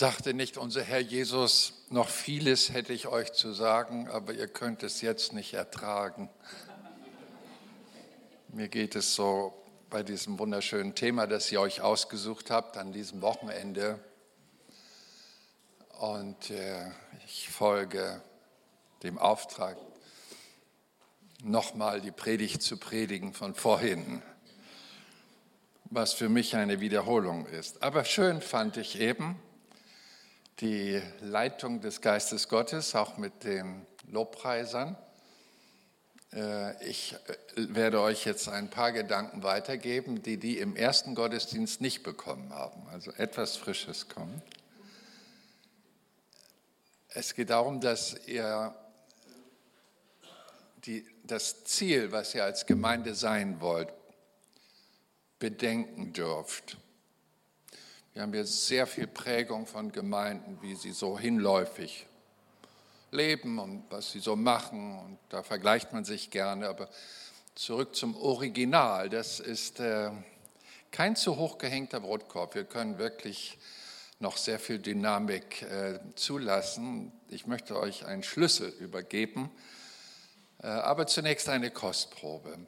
Sagte nicht unser Herr Jesus, noch vieles hätte ich euch zu sagen, aber ihr könnt es jetzt nicht ertragen. Mir geht es so bei diesem wunderschönen Thema, das ihr euch ausgesucht habt an diesem Wochenende. Und äh, ich folge dem Auftrag, nochmal die Predigt zu predigen von vorhin, was für mich eine Wiederholung ist. Aber schön fand ich eben, die Leitung des Geistes Gottes, auch mit den Lobpreisern. Äh, ich äh, werde euch jetzt ein paar Gedanken weitergeben, die die im ersten Gottesdienst nicht bekommen haben. Also etwas Frisches kommt. Es geht darum, dass ihr die, das Ziel, was ihr als Gemeinde sein wollt, bedenken dürft. Wir haben hier sehr viel Prägung von Gemeinden, wie sie so hinläufig leben und was sie so machen. Und da vergleicht man sich gerne. Aber zurück zum Original. Das ist äh, kein zu hoch gehängter Brotkorb. Wir können wirklich noch sehr viel Dynamik äh, zulassen. Ich möchte euch einen Schlüssel übergeben. Äh, aber zunächst eine Kostprobe.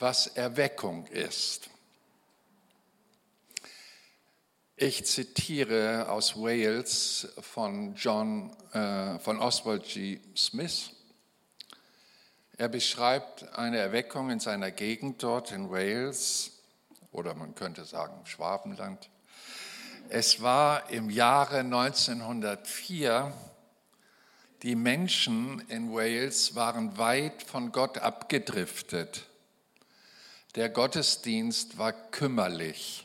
Was Erweckung ist. Ich zitiere aus Wales von John, äh, von Oswald G. Smith. Er beschreibt eine Erweckung in seiner Gegend dort in Wales oder man könnte sagen Schwabenland. Es war im Jahre 1904. Die Menschen in Wales waren weit von Gott abgedriftet. Der Gottesdienst war kümmerlich.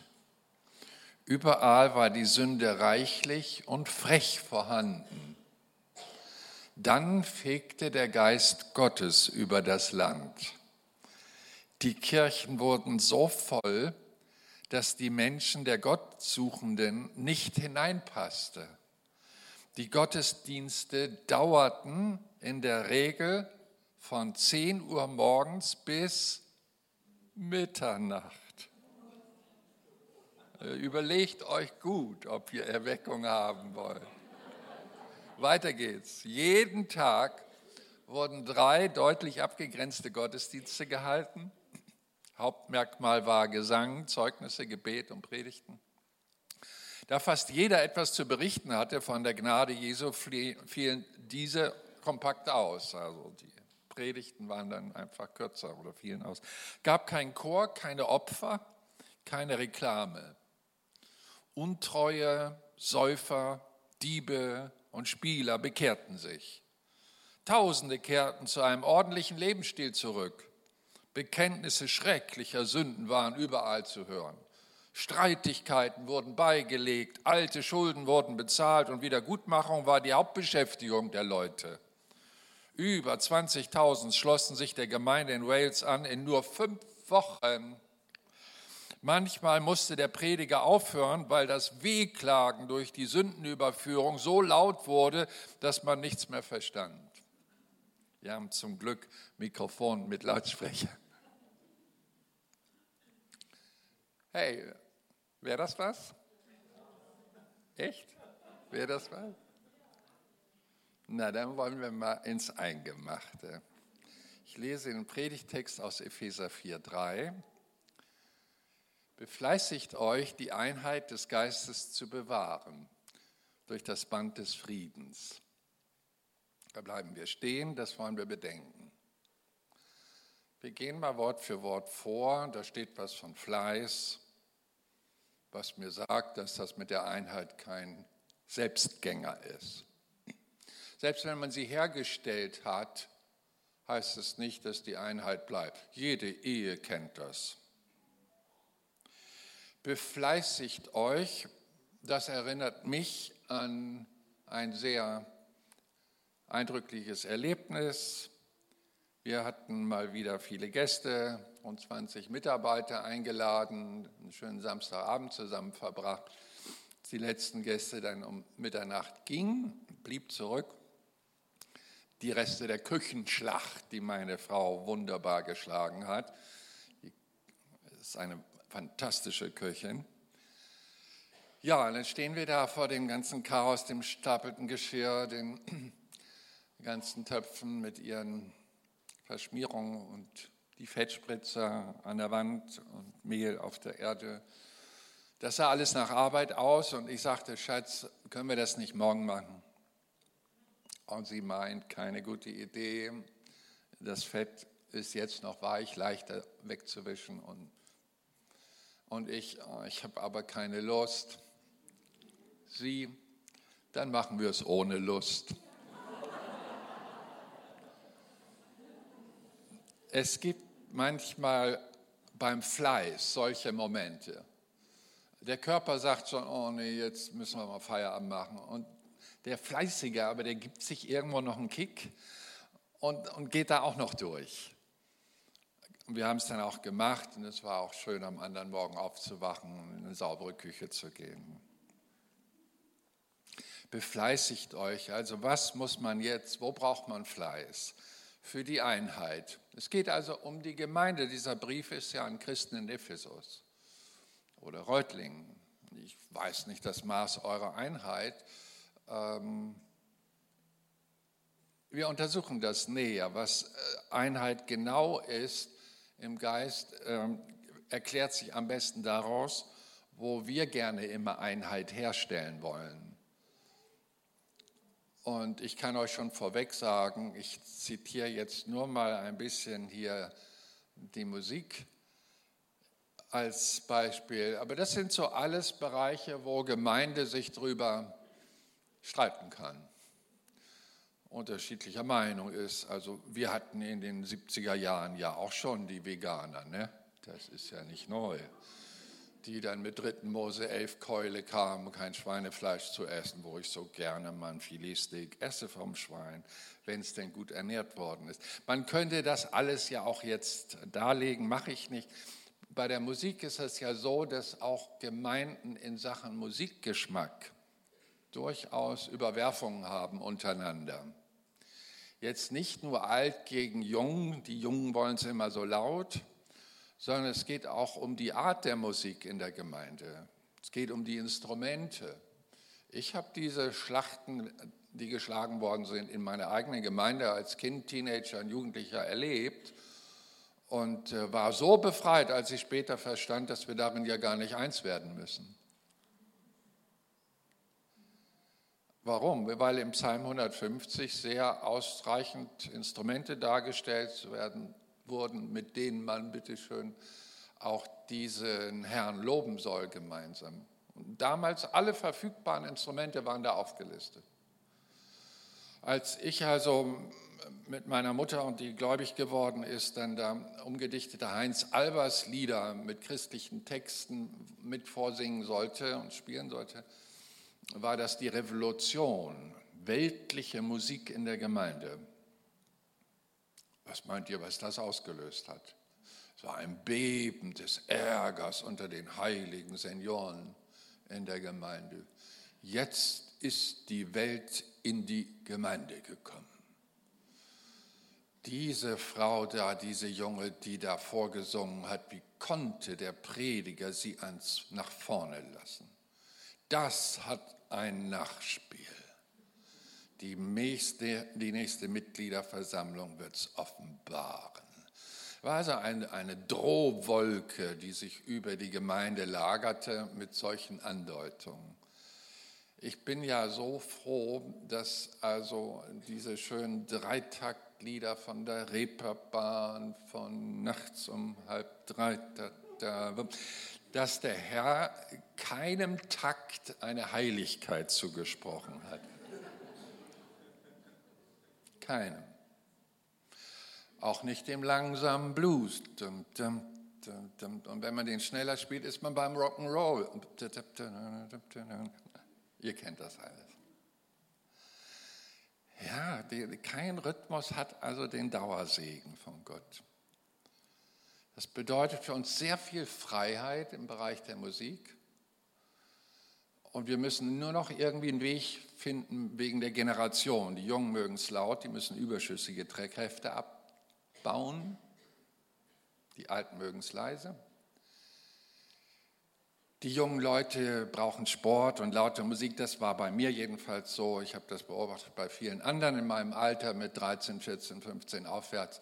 Überall war die Sünde reichlich und frech vorhanden. Dann fegte der Geist Gottes über das Land. Die Kirchen wurden so voll, dass die Menschen der Gottsuchenden nicht hineinpasste. Die Gottesdienste dauerten in der Regel von 10 Uhr morgens bis Mitternacht. Äh, überlegt euch gut, ob ihr Erweckung haben wollt. Weiter geht's. Jeden Tag wurden drei deutlich abgegrenzte Gottesdienste gehalten. Hauptmerkmal war Gesang, Zeugnisse, Gebet und Predigten. Da fast jeder etwas zu berichten hatte von der Gnade Jesu, fielen diese kompakt aus. Also die Predigten waren dann einfach kürzer oder fielen aus. Gab keinen Chor, keine Opfer, keine Reklame. Untreue, Säufer, Diebe und Spieler bekehrten sich. Tausende kehrten zu einem ordentlichen Lebensstil zurück. Bekenntnisse schrecklicher Sünden waren überall zu hören. Streitigkeiten wurden beigelegt, alte Schulden wurden bezahlt und Wiedergutmachung war die Hauptbeschäftigung der Leute. Über 20.000 schlossen sich der Gemeinde in Wales an in nur fünf Wochen. Manchmal musste der Prediger aufhören, weil das Wehklagen durch die Sündenüberführung so laut wurde, dass man nichts mehr verstand. Wir haben zum Glück Mikrofon mit Lautsprecher. Hey, wäre das was? Echt? Wäre das was? Na, dann wollen wir mal ins Eingemachte. Ich lese den Predigtext aus Epheser 4,3. Befleißigt euch, die Einheit des Geistes zu bewahren durch das Band des Friedens. Da bleiben wir stehen, das wollen wir bedenken. Wir gehen mal Wort für Wort vor. Da steht was von Fleiß, was mir sagt, dass das mit der Einheit kein Selbstgänger ist. Selbst wenn man sie hergestellt hat, heißt es nicht, dass die Einheit bleibt. Jede Ehe kennt das befleißigt euch. Das erinnert mich an ein sehr eindrückliches Erlebnis. Wir hatten mal wieder viele Gäste, rund 20 Mitarbeiter eingeladen, einen schönen Samstagabend zusammen verbracht. die letzten Gäste dann um Mitternacht gingen, blieb zurück. Die Reste der Küchenschlacht, die meine Frau wunderbar geschlagen hat. Das ist eine fantastische Köchin. Ja, dann stehen wir da vor dem ganzen Chaos, dem stapelten Geschirr, den ganzen Töpfen mit ihren Verschmierungen und die Fettspritzer an der Wand und Mehl auf der Erde. Das sah alles nach Arbeit aus und ich sagte, Schatz, können wir das nicht morgen machen? Und sie meint, keine gute Idee. Das Fett ist jetzt noch weich, leichter wegzuwischen. Und, und ich, oh, ich habe aber keine Lust. Sie, dann machen wir es ohne Lust. Es gibt manchmal beim Fleiß solche Momente. Der Körper sagt schon, oh nee, jetzt müssen wir mal Feierabend machen. Und der Fleißige, aber der gibt sich irgendwo noch einen Kick und, und geht da auch noch durch. Und wir haben es dann auch gemacht und es war auch schön, am anderen Morgen aufzuwachen und in eine saubere Küche zu gehen. Befleißigt euch. Also was muss man jetzt, wo braucht man Fleiß? Für die Einheit. Es geht also um die Gemeinde. Dieser Brief ist ja an Christen in Ephesus oder Reutlingen. Ich weiß nicht das Maß eurer Einheit. Ähm, wir untersuchen das näher. Was äh, Einheit genau ist im Geist, ähm, erklärt sich am besten daraus, wo wir gerne immer Einheit herstellen wollen. Und ich kann euch schon vorweg sagen, ich zitiere jetzt nur mal ein bisschen hier die Musik als Beispiel. Aber das sind so alles Bereiche, wo Gemeinde sich drüber streiten kann, unterschiedlicher Meinung ist. Also wir hatten in den 70er Jahren ja auch schon die Veganer, ne? das ist ja nicht neu, die dann mit 3. Mose 11 Keule kamen, kein Schweinefleisch zu essen, wo ich so gerne mal ein Filetsteak esse vom Schwein, wenn es denn gut ernährt worden ist. Man könnte das alles ja auch jetzt darlegen, mache ich nicht. Bei der Musik ist es ja so, dass auch Gemeinden in Sachen Musikgeschmack durchaus Überwerfungen haben untereinander. Jetzt nicht nur alt gegen jung, die Jungen wollen es immer so laut, sondern es geht auch um die Art der Musik in der Gemeinde. Es geht um die Instrumente. Ich habe diese Schlachten, die geschlagen worden sind, in meiner eigenen Gemeinde als Kind, Teenager und Jugendlicher erlebt und äh, war so befreit, als ich später verstand, dass wir darin ja gar nicht eins werden müssen. Warum? Weil im Psalm 150 sehr ausreichend Instrumente dargestellt werden, wurden, mit denen man bitteschön auch diesen Herrn loben soll gemeinsam. Und damals alle verfügbaren Instrumente waren da aufgelistet. Als ich also mit meiner Mutter und die gläubig geworden ist, dann da umgedichtete Heinz Albers Lieder mit christlichen Texten mit vorsingen sollte und spielen sollte, war das die Revolution, weltliche Musik in der Gemeinde. Was meint ihr, was das ausgelöst hat? Es war ein Beben des Ärgers unter den heiligen Senioren in der Gemeinde. Jetzt ist die Welt in die Gemeinde gekommen. Diese Frau da, diese Junge, die da vorgesungen hat, wie konnte der Prediger sie ans, nach vorne lassen? Das hat ein Nachspiel. Die nächste, die nächste Mitgliederversammlung wird es offenbaren. War also eine, eine Drohwolke, die sich über die Gemeinde lagerte mit solchen Andeutungen. Ich bin ja so froh, dass also diese schönen Dreitaktlieder von der Reeperbahn, von nachts um halb drei, dass der Herr keinem Takt eine Heiligkeit zugesprochen hat. Keinem. Auch nicht dem langsamen Blues. Und wenn man den schneller spielt, ist man beim Rock'n'Roll. Ihr kennt das alles. Ja, kein Rhythmus hat also den Dauersegen von Gott. Das bedeutet für uns sehr viel Freiheit im Bereich der Musik. Und wir müssen nur noch irgendwie einen Weg finden wegen der Generation. Die Jungen mögen es laut, die müssen überschüssige Kräfte abbauen. Die Alten mögen es leise. Die jungen Leute brauchen Sport und laute Musik. Das war bei mir jedenfalls so. Ich habe das beobachtet bei vielen anderen in meinem Alter mit 13, 14, 15 aufwärts,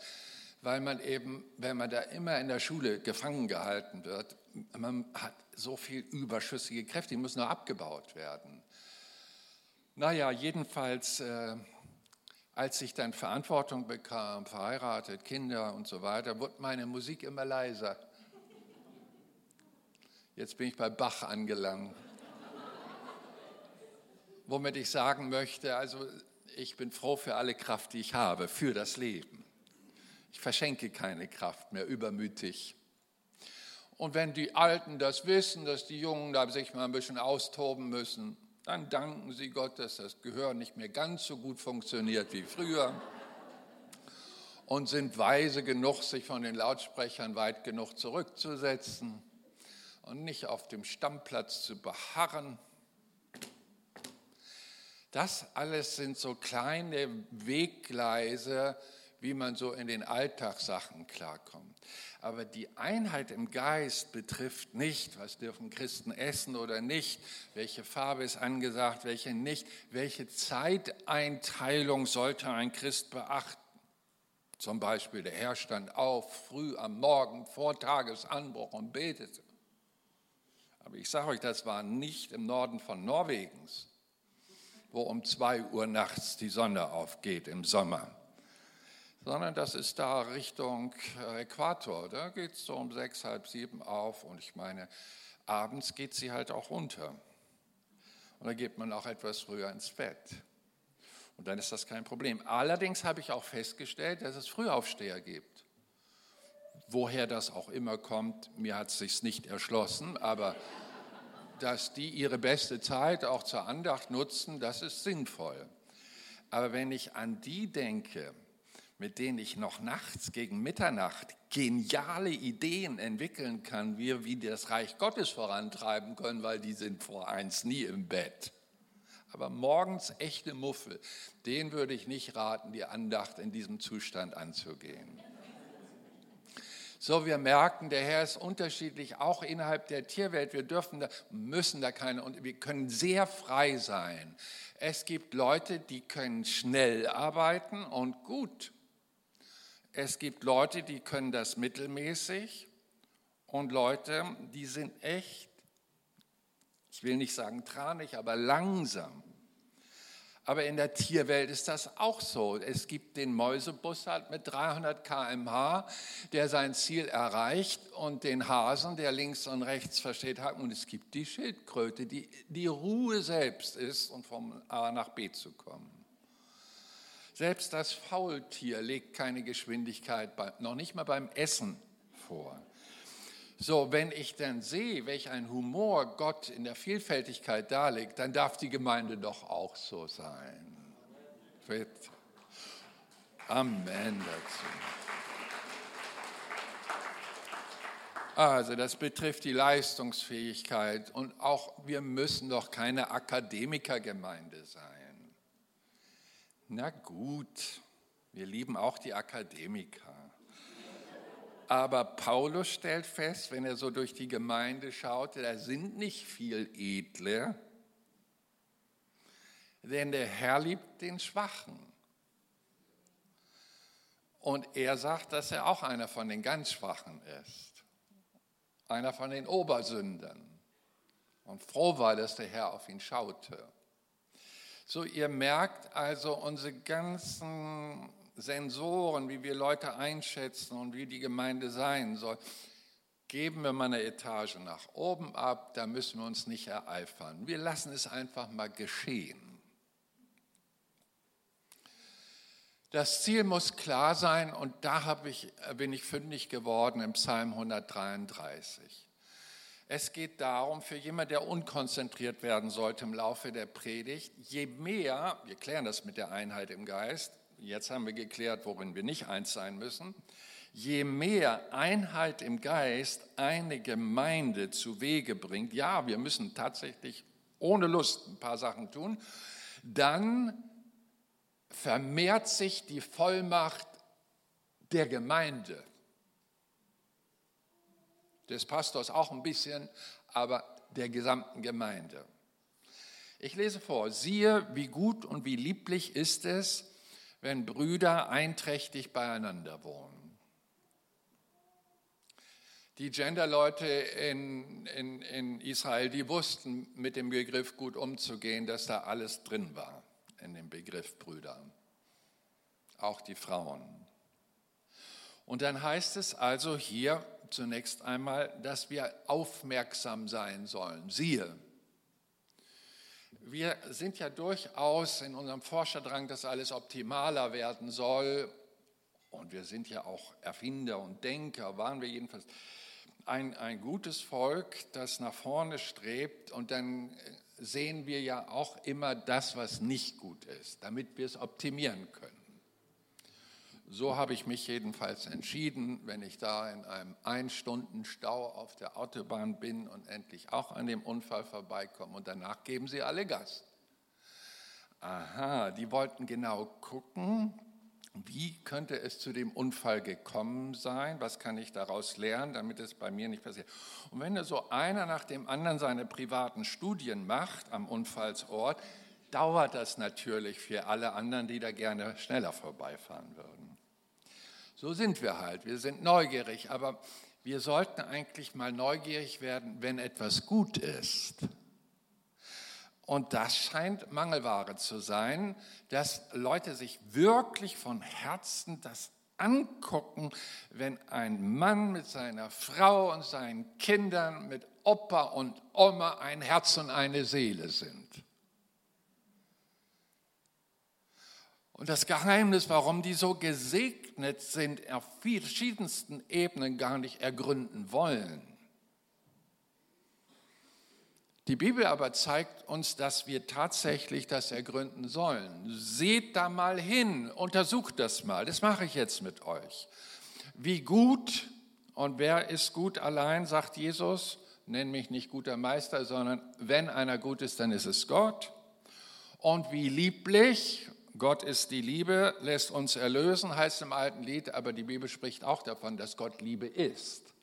weil man eben, wenn man da immer in der Schule gefangen gehalten wird, man hat so viel überschüssige Kräfte, die müssen nur abgebaut werden. Naja, jedenfalls, äh, als ich dann Verantwortung bekam, verheiratet, Kinder und so weiter, wurde meine Musik immer leiser. Jetzt bin ich bei Bach angelangt. Womit ich sagen möchte, also ich bin froh für alle Kraft, die ich habe, für das Leben. Ich verschenke keine Kraft mehr übermütig. Und wenn die Alten das wissen, dass die Jungen da sich mal ein bisschen austoben müssen, dann danken sie Gott, dass das Gehör nicht mehr ganz so gut funktioniert wie früher und sind weise genug, sich von den Lautsprechern weit genug zurückzusetzen und nicht auf dem Stammplatz zu beharren. Das alles sind so kleine Weggleise, wie man so in den Alltagssachen klarkommt. Aber die Einheit im Geist betrifft nicht, was dürfen Christen essen oder nicht, welche Farbe ist angesagt, welche nicht, welche Zeiteinteilung sollte ein Christ beachten. Zum Beispiel der Herr stand auf, früh am Morgen vor Tagesanbruch und betete. Aber ich sage euch, das war nicht im Norden von Norwegens, wo um zwei Uhr nachts die Sonne aufgeht im Sommer, sondern das ist da Richtung Äquator. Da geht es so um sechs, halb sieben auf und ich meine, abends geht sie halt auch runter. Und dann geht man auch etwas früher ins Bett. Und dann ist das kein Problem. Allerdings habe ich auch festgestellt, dass es Frühaufsteher gibt. Woher das auch immer kommt, mir hat es sich nicht erschlossen, aber dass die ihre beste Zeit auch zur Andacht nutzen, das ist sinnvoll. Aber wenn ich an die denke, mit denen ich noch nachts gegen Mitternacht geniale Ideen entwickeln kann, wie wir das Reich Gottes vorantreiben können, weil die sind vor eins nie im Bett. Aber morgens echte Muffel, den würde ich nicht raten, die Andacht in diesem Zustand anzugehen. So, wir merken, der Herr ist unterschiedlich, auch innerhalb der Tierwelt. Wir dürfen da, müssen da keine, und wir können sehr frei sein. Es gibt Leute, die können schnell arbeiten und gut. Es gibt Leute, die können das mittelmäßig und Leute, die sind echt, ich will nicht sagen tranig, aber langsam. Aber in der Tierwelt ist das auch so. Es gibt den Mäusebussard mit 300 km/h, der sein Ziel erreicht, und den Hasen, der links und rechts versteht hat. Und es gibt die Schildkröte, die die Ruhe selbst ist, um vom A nach B zu kommen. Selbst das Faultier legt keine Geschwindigkeit, noch nicht mal beim Essen vor. So, wenn ich dann sehe, welch ein Humor Gott in der Vielfältigkeit darlegt, dann darf die Gemeinde doch auch so sein. Fit. Amen dazu. Also das betrifft die Leistungsfähigkeit und auch wir müssen doch keine Akademikergemeinde sein. Na gut, wir lieben auch die Akademiker. Aber Paulus stellt fest, wenn er so durch die Gemeinde schaut, da sind nicht viel Edle, denn der Herr liebt den Schwachen. Und er sagt, dass er auch einer von den ganz Schwachen ist, einer von den Obersündern. Und froh war, dass der Herr auf ihn schaute. So, ihr merkt also, unsere ganzen Sensoren, wie wir Leute einschätzen und wie die Gemeinde sein soll, geben wir mal eine Etage nach oben ab, da müssen wir uns nicht ereifern. Wir lassen es einfach mal geschehen. Das Ziel muss klar sein und da ich, bin ich fündig geworden im Psalm 133. Es geht darum, für jemanden, der unkonzentriert werden sollte im Laufe der Predigt, je mehr, wir klären das mit der Einheit im Geist, jetzt haben wir geklärt, worin wir nicht eins sein müssen, je mehr Einheit im Geist eine Gemeinde zu Wege bringt, ja, wir müssen tatsächlich ohne Lust ein paar Sachen tun, dann vermehrt sich die Vollmacht der Gemeinde. Des Pastors auch ein bisschen, aber der gesamten Gemeinde. Ich lese vor, siehe, wie gut und wie lieblich ist es, wenn Brüder einträchtig beieinander wohnen. Die Genderleute in, in, in Israel, die wussten mit dem Begriff gut umzugehen, dass da alles drin war in dem Begriff Brüder, auch die Frauen. Und dann heißt es also hier zunächst einmal, dass wir aufmerksam sein sollen. Siehe, wir sind ja durchaus in unserem Forscherdrang, dass alles optimaler werden soll. Und wir sind ja auch Erfinder und Denker, waren wir jedenfalls. Ein, ein gutes Volk, das nach vorne strebt und dann sehen wir ja auch immer das, was nicht gut ist, damit wir es optimieren können. So habe ich mich jedenfalls entschieden, wenn ich da in einem Ein-Stunden-Stau auf der Autobahn bin und endlich auch an dem Unfall vorbeikomme und danach geben sie alle Gas. Aha, die wollten genau gucken, wie könnte es zu dem Unfall gekommen sein, was kann ich daraus lernen, damit es bei mir nicht passiert. Und wenn so einer nach dem anderen seine privaten Studien macht am Unfallsort, dauert das natürlich für alle anderen, die da gerne schneller vorbeifahren würden. So sind wir halt. Wir sind neugierig, aber wir sollten eigentlich mal neugierig werden, wenn etwas gut ist. Und das scheint Mangelware zu sein, dass Leute sich wirklich von Herzen das angucken, wenn ein Mann mit seiner Frau und seinen Kindern, mit Opa und Oma ein Herz und eine Seele sind. Und das Geheimnis, warum die so gesegnet sind, auf verschiedensten Ebenen gar nicht ergründen wollen. Die Bibel aber zeigt uns, dass wir tatsächlich das ergründen sollen. Seht da mal hin, untersucht das mal. Das mache ich jetzt mit euch. Wie gut und wer ist gut allein, sagt Jesus. Nenn mich nicht guter Meister, sondern wenn einer gut ist, dann ist es Gott. Und wie lieblich Gott ist die Liebe, lässt uns erlösen, heißt im alten Lied, aber die Bibel spricht auch davon, dass Gott Liebe ist.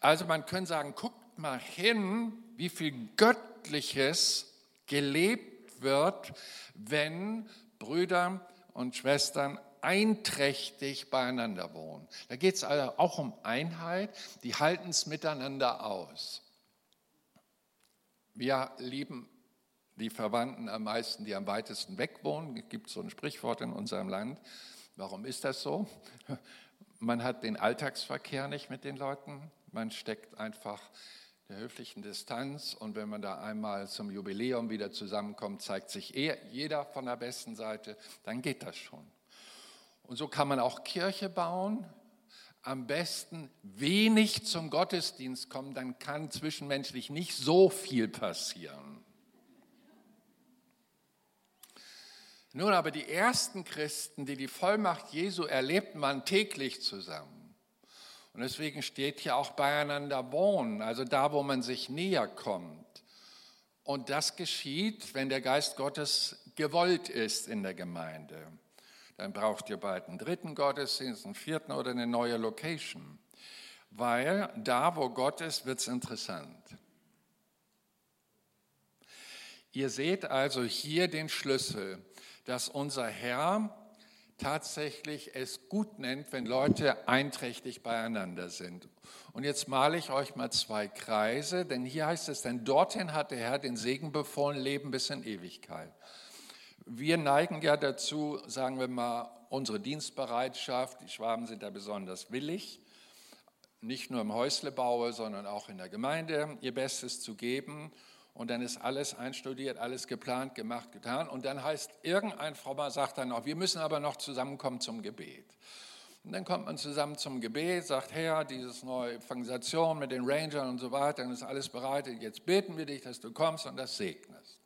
Also man könnte sagen, guckt mal hin, wie viel Göttliches gelebt wird, wenn Brüder und Schwestern einträchtig beieinander wohnen. Da geht es also auch um Einheit, die halten es miteinander aus. Wir lieben die Verwandten am meisten, die am weitesten weg wohnen. Es gibt so ein Sprichwort in unserem Land. Warum ist das so? Man hat den Alltagsverkehr nicht mit den Leuten. Man steckt einfach der höflichen Distanz und wenn man da einmal zum Jubiläum wieder zusammenkommt, zeigt sich jeder von der besten Seite, dann geht das schon. Und so kann man auch Kirche bauen. Am besten wenig zum Gottesdienst kommen, dann kann zwischenmenschlich nicht so viel passieren. Nun aber die ersten Christen, die die Vollmacht Jesu erlebten, waren täglich zusammen. Und deswegen steht hier auch beieinander wohnen, also da, wo man sich näher kommt. Und das geschieht, wenn der Geist Gottes gewollt ist in der Gemeinde. Dann braucht ihr bald einen dritten Gottesdienst, einen vierten oder eine neue Location. Weil da, wo Gott ist, wird es interessant. Ihr seht also hier den Schlüssel dass unser Herr tatsächlich es gut nennt, wenn Leute einträchtig beieinander sind. Und jetzt male ich euch mal zwei Kreise, denn hier heißt es, denn dorthin hat der Herr den Segen befohlen, Leben bis in Ewigkeit. Wir neigen ja dazu, sagen wir mal, unsere Dienstbereitschaft, die Schwaben sind da besonders willig, nicht nur im Häuslebau, sondern auch in der Gemeinde ihr Bestes zu geben und dann ist alles einstudiert, alles geplant, gemacht, getan. Und dann heißt, irgendein Frommer sagt dann noch, wir müssen aber noch zusammenkommen zum Gebet. Und dann kommt man zusammen zum Gebet, sagt, Herr, diese neue Evangelisation mit den Rangern und so weiter, dann ist alles bereitet. Jetzt beten wir dich, dass du kommst und das segnest.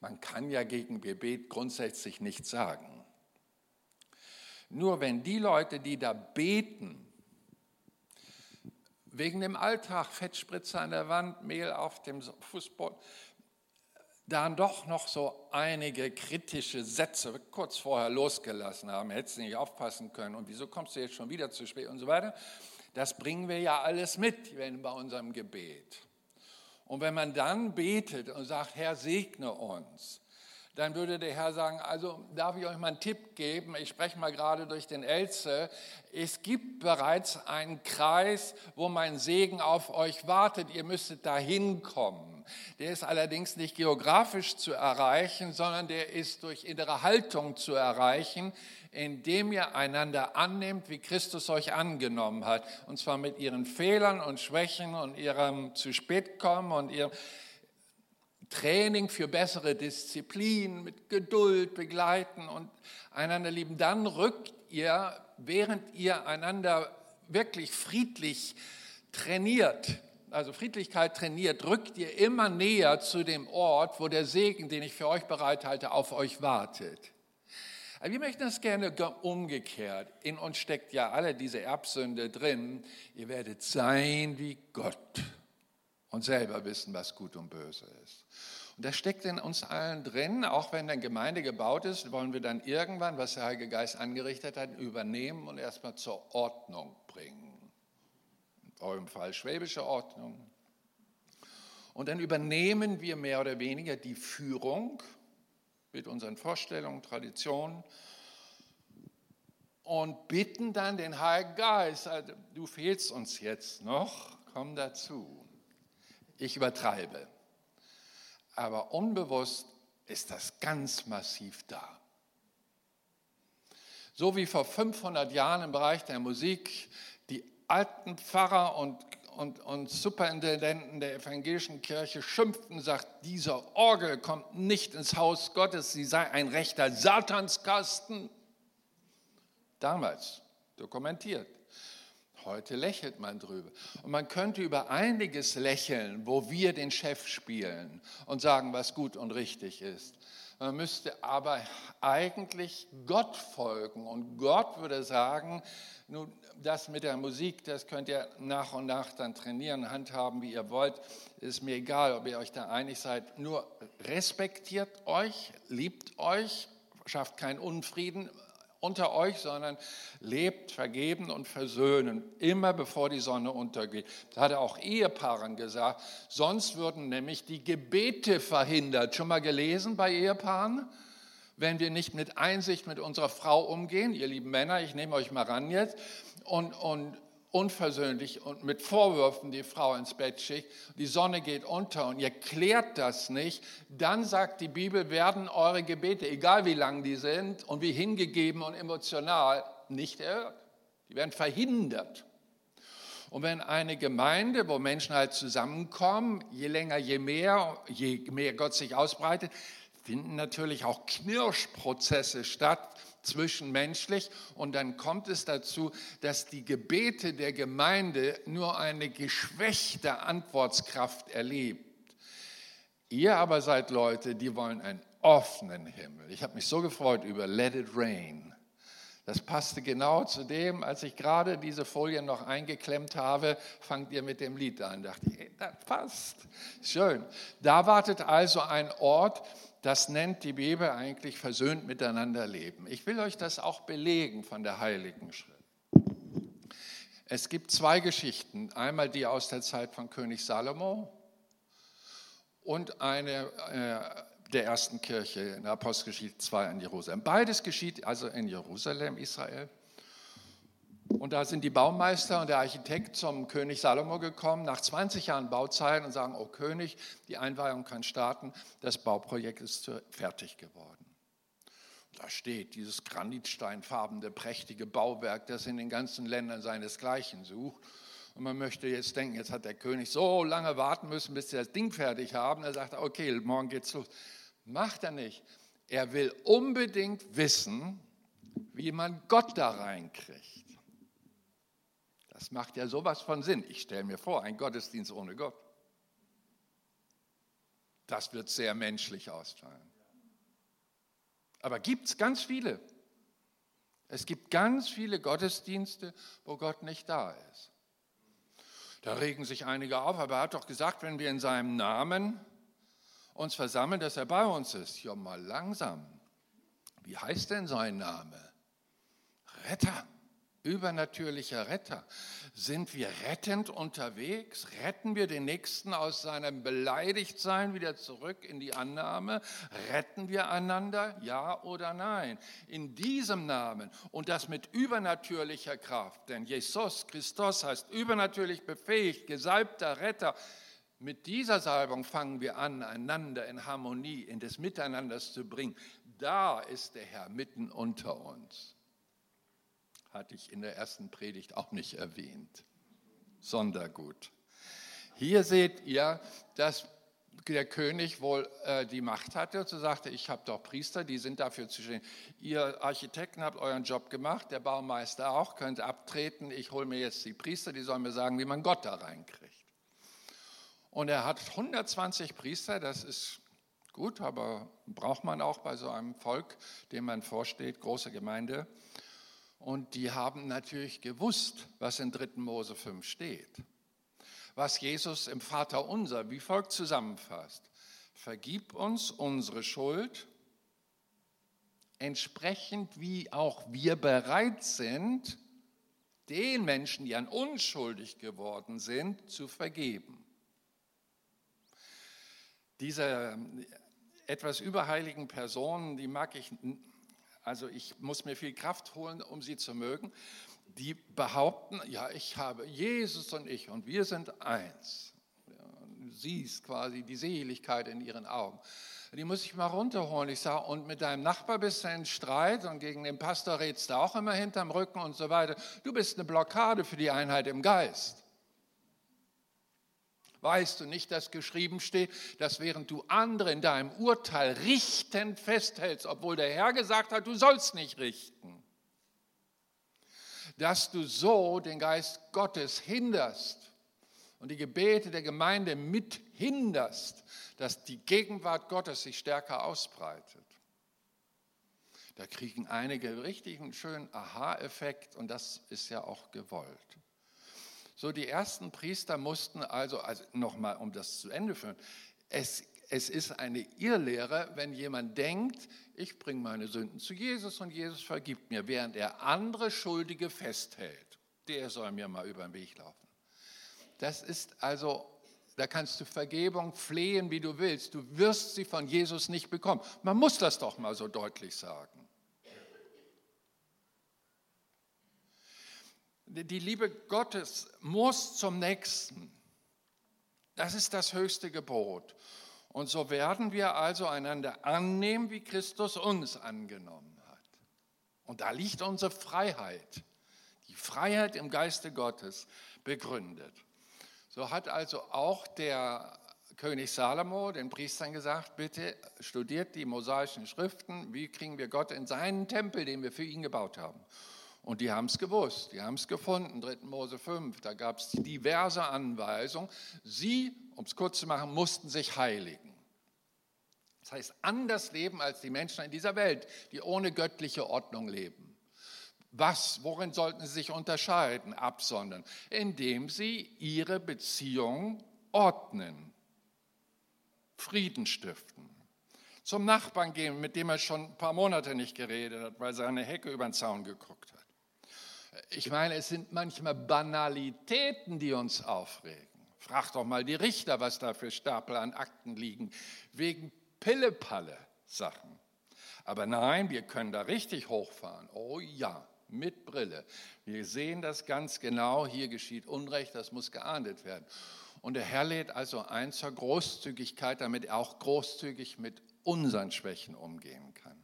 Man kann ja gegen Gebet grundsätzlich nichts sagen. Nur wenn die Leute, die da beten, wegen dem Alltag, Fettspritze an der Wand, Mehl auf dem Fußboden, dann doch noch so einige kritische Sätze kurz vorher losgelassen haben, hättest nicht aufpassen können und wieso kommst du jetzt schon wieder zu spät und so weiter. Das bringen wir ja alles mit wenn bei unserem Gebet. Und wenn man dann betet und sagt, Herr, segne uns, dann würde der Herr sagen, also darf ich euch mal einen Tipp geben, ich spreche mal gerade durch den Elze, es gibt bereits einen Kreis, wo mein Segen auf euch wartet, ihr müsstet da hinkommen. Der ist allerdings nicht geografisch zu erreichen, sondern der ist durch innere Haltung zu erreichen, indem ihr einander annehmt, wie Christus euch angenommen hat. Und zwar mit ihren Fehlern und Schwächen und ihrem zu spät kommen und ihrem Training für bessere Disziplin, mit Geduld begleiten und einander lieben. Dann rückt ihr, während ihr einander wirklich friedlich trainiert, also Friedlichkeit trainiert, rückt ihr immer näher zu dem Ort, wo der Segen, den ich für euch bereithalte, auf euch wartet. Wir möchten das gerne umgekehrt. In uns steckt ja alle diese Erbsünde drin. Ihr werdet sein wie Gott und selber wissen, was gut und böse ist. Und das steckt in uns allen drin, auch wenn eine Gemeinde gebaut ist, wollen wir dann irgendwann, was der Heilige Geist angerichtet hat, übernehmen und erstmal zur Ordnung bringen. In eurem Fall schwäbische Ordnung. Und dann übernehmen wir mehr oder weniger die Führung mit unseren Vorstellungen, Traditionen und bitten dann den Heiligen Geist, also, du fehlst uns jetzt noch, komm dazu. Ich übertreibe. Aber unbewusst ist das ganz massiv da. So wie vor 500 Jahren im Bereich der Musik die alten Pfarrer und und, und Superintendenten der evangelischen Kirche schimpften, sagt, dieser Orgel kommt nicht ins Haus Gottes, sie sei ein rechter Satanskasten. Damals dokumentiert. Heute lächelt man drüber. Und man könnte über einiges lächeln, wo wir den Chef spielen und sagen, was gut und richtig ist. Man müsste aber eigentlich Gott folgen. Und Gott würde sagen, nun, das mit der Musik, das könnt ihr nach und nach dann trainieren, handhaben, wie ihr wollt. Ist mir egal, ob ihr euch da einig seid. Nur respektiert euch, liebt euch, schafft keinen Unfrieden unter euch, sondern lebt vergeben und versöhnen, immer bevor die Sonne untergeht. Das hat er auch Ehepaaren gesagt. Sonst würden nämlich die Gebete verhindert. Schon mal gelesen bei Ehepaaren? Wenn wir nicht mit Einsicht mit unserer Frau umgehen, ihr lieben Männer, ich nehme euch mal ran jetzt, und, und unversöhnlich und mit Vorwürfen die Frau ins Bett schickt, die Sonne geht unter und ihr klärt das nicht, dann sagt die Bibel, werden eure Gebete, egal wie lang die sind und wie hingegeben und emotional, nicht erhört. Die werden verhindert. Und wenn eine Gemeinde, wo Menschen halt zusammenkommen, je länger, je mehr, je mehr Gott sich ausbreitet, finden natürlich auch Knirschprozesse statt, zwischenmenschlich. Und dann kommt es dazu, dass die Gebete der Gemeinde nur eine geschwächte Antwortkraft erlebt. Ihr aber seid Leute, die wollen einen offenen Himmel. Ich habe mich so gefreut über Let It Rain. Das passte genau zu dem, als ich gerade diese Folien noch eingeklemmt habe, fangt ihr mit dem Lied an. Dachte ich, das passt. Schön. Da wartet also ein Ort, das nennt die Bibel eigentlich versöhnt miteinander leben. Ich will euch das auch belegen von der Heiligen Schrift. Es gibt zwei Geschichten. Einmal die aus der Zeit von König Salomo und eine äh, der ersten Kirche in Apostelgeschichte 2 in Jerusalem. Beides geschieht also in Jerusalem, Israel. Und da sind die Baumeister und der Architekt zum König Salomo gekommen, nach 20 Jahren Bauzeit und sagen, oh König, die Einweihung kann starten, das Bauprojekt ist fertig geworden. Da steht dieses granitsteinfarbene, prächtige Bauwerk, das in den ganzen Ländern seinesgleichen sucht. Und man möchte jetzt denken, jetzt hat der König so lange warten müssen, bis sie das Ding fertig haben. Er sagt, okay, morgen geht's los. Macht er nicht. Er will unbedingt wissen, wie man Gott da reinkriegt. Das macht ja sowas von Sinn. Ich stelle mir vor, ein Gottesdienst ohne Gott. Das wird sehr menschlich ausfallen. Aber gibt es ganz viele. Es gibt ganz viele Gottesdienste, wo Gott nicht da ist. Da regen sich einige auf, aber er hat doch gesagt, wenn wir in seinem Namen uns versammeln, dass er bei uns ist. Ja, mal langsam. Wie heißt denn sein Name? Retter. Übernatürlicher Retter. Sind wir rettend unterwegs? Retten wir den Nächsten aus seinem Beleidigtsein wieder zurück in die Annahme? Retten wir einander? Ja oder nein? In diesem Namen und das mit übernatürlicher Kraft, denn Jesus Christus heißt übernatürlich befähigt, gesalbter Retter. Mit dieser Salbung fangen wir an, einander in Harmonie, in des Miteinanders zu bringen. Da ist der Herr mitten unter uns hatte ich in der ersten Predigt auch nicht erwähnt. Sondergut. Hier seht ihr, dass der König wohl äh, die Macht hatte und so sagte, ich habe doch Priester, die sind dafür zu stehen. Ihr Architekten habt euren Job gemacht, der Baumeister auch, könnt abtreten, ich hole mir jetzt die Priester, die sollen mir sagen, wie man Gott da reinkriegt. Und er hat 120 Priester, das ist gut, aber braucht man auch bei so einem Volk, dem man vorsteht, große Gemeinde. Und die haben natürlich gewusst, was in 3. Mose 5 steht. Was Jesus im Vater unser wie folgt zusammenfasst. Vergib uns unsere Schuld, entsprechend wie auch wir bereit sind, den Menschen, die an unschuldig geworden sind, zu vergeben. Diese etwas überheiligen Personen, die mag ich also ich muss mir viel Kraft holen, um sie zu mögen, die behaupten, ja, ich habe Jesus und ich und wir sind eins. du siehst quasi die Seligkeit in ihren Augen. Die muss ich mal runterholen. Ich sage, und mit deinem Nachbar bist du in Streit und gegen den Pastor redst du auch immer hinterm Rücken und so weiter. Du bist eine Blockade für die Einheit im Geist. Weißt du nicht, dass geschrieben steht, dass während du andere in deinem Urteil richtend festhältst, obwohl der Herr gesagt hat, du sollst nicht richten, dass du so den Geist Gottes hinderst und die Gebete der Gemeinde mithinderst, dass die Gegenwart Gottes sich stärker ausbreitet. Da kriegen einige richtig einen schönen Aha-Effekt und das ist ja auch gewollt. So, die ersten Priester mussten also, also nochmal, um das zu Ende führen, es, es ist eine Irrlehre, wenn jemand denkt, ich bringe meine Sünden zu Jesus und Jesus vergibt mir, während er andere Schuldige festhält. Der soll mir mal über den Weg laufen. Das ist also, da kannst du Vergebung flehen, wie du willst. Du wirst sie von Jesus nicht bekommen. Man muss das doch mal so deutlich sagen. Die Liebe Gottes muss zum Nächsten. Das ist das höchste Gebot. Und so werden wir also einander annehmen, wie Christus uns angenommen hat. Und da liegt unsere Freiheit, die Freiheit im Geiste Gottes begründet. So hat also auch der König Salomo den Priestern gesagt, bitte studiert die mosaischen Schriften, wie kriegen wir Gott in seinen Tempel, den wir für ihn gebaut haben. Und die haben es gewusst, die haben es gefunden, 3. Mose 5, da gab es diverse Anweisungen. Sie, um es kurz zu machen, mussten sich heiligen. Das heißt, anders leben als die Menschen in dieser Welt, die ohne göttliche Ordnung leben. Was, worin sollten sie sich unterscheiden, absondern? Indem sie ihre Beziehung ordnen, Frieden stiften. Zum Nachbarn gehen, mit dem er schon ein paar Monate nicht geredet hat, weil seine Hecke über den Zaun geguckt hat. Ich meine, es sind manchmal Banalitäten, die uns aufregen. Frag doch mal die Richter, was da für Stapel an Akten liegen, wegen Pillepalle-Sachen. Aber nein, wir können da richtig hochfahren. Oh ja, mit Brille. Wir sehen das ganz genau. Hier geschieht Unrecht, das muss geahndet werden. Und der Herr lädt also ein zur Großzügigkeit, damit er auch großzügig mit unseren Schwächen umgehen kann.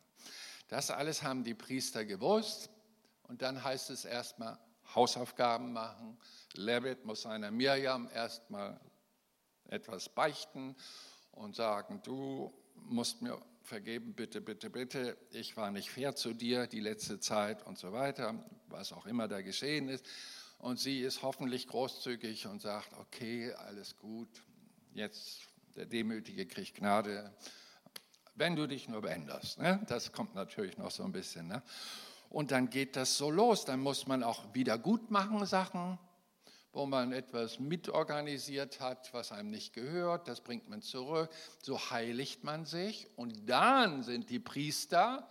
Das alles haben die Priester gewusst. Und dann heißt es erstmal Hausaufgaben machen. Levitt muss seiner Mirjam erstmal etwas beichten und sagen, du musst mir vergeben, bitte, bitte, bitte, ich war nicht fair zu dir die letzte Zeit und so weiter, was auch immer da geschehen ist. Und sie ist hoffentlich großzügig und sagt, okay, alles gut, jetzt der Demütige kriegt Gnade, wenn du dich nur beänderst. Ne? Das kommt natürlich noch so ein bisschen. Ne? Und dann geht das so los. Dann muss man auch Wiedergutmachen Sachen, wo man etwas mitorganisiert hat, was einem nicht gehört. Das bringt man zurück. So heiligt man sich. Und dann sind die Priester,